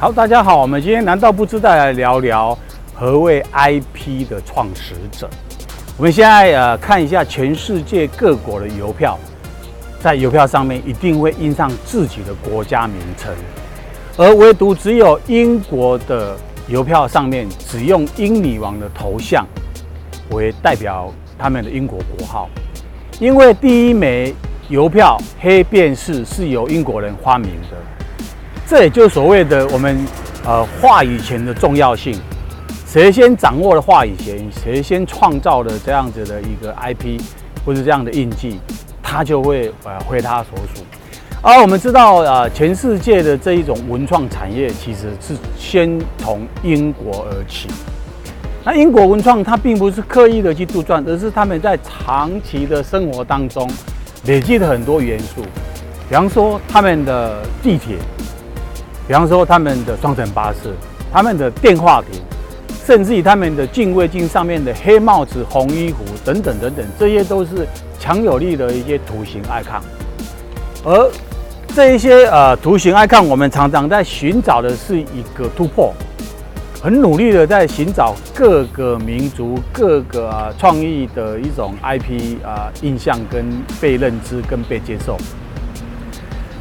好，大家好，我们今天难道不知道来聊聊何谓 IP 的创始者？我们现在呃看一下全世界各国的邮票，在邮票上面一定会印上自己的国家名称，而唯独只有英国的邮票上面只用英女王的头像为代表他们的英国国号，因为第一枚邮票黑便士是由英国人发明的。这也就是所谓的我们呃话语权的重要性，谁先掌握了话语权，谁先创造了这样子的一个 IP 或是这样的印记，他就会呃归他所属。而我们知道呃全世界的这一种文创产业其实是先从英国而起。那英国文创它并不是刻意的去杜撰，而是他们在长期的生活当中累积了很多元素，比方说他们的地铁。比方说，他们的双层巴士、他们的电话亭，甚至于他们的警卫镜上面的黑帽子、红衣服等等等等，这些都是强有力的一些图形 icon。而这一些呃图形 icon，我们常常在寻找的是一个突破，很努力的在寻找各个民族、各个啊创意的一种 IP 啊印象跟被认知跟被接受。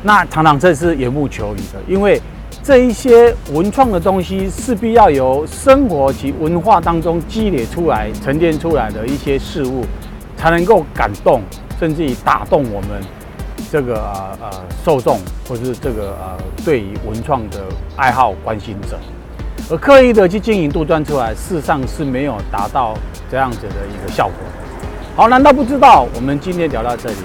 那常常这是缘木求鱼的，因为。这一些文创的东西，势必要由生活及文化当中积累出来、沉淀出来的一些事物，才能够感动，甚至于打动我们这个呃呃受众，或是这个呃对于文创的爱好关心者。而刻意的去经营杜撰出来，事实上是没有达到这样子的一个效果。好，难道不知道？我们今天聊到这里。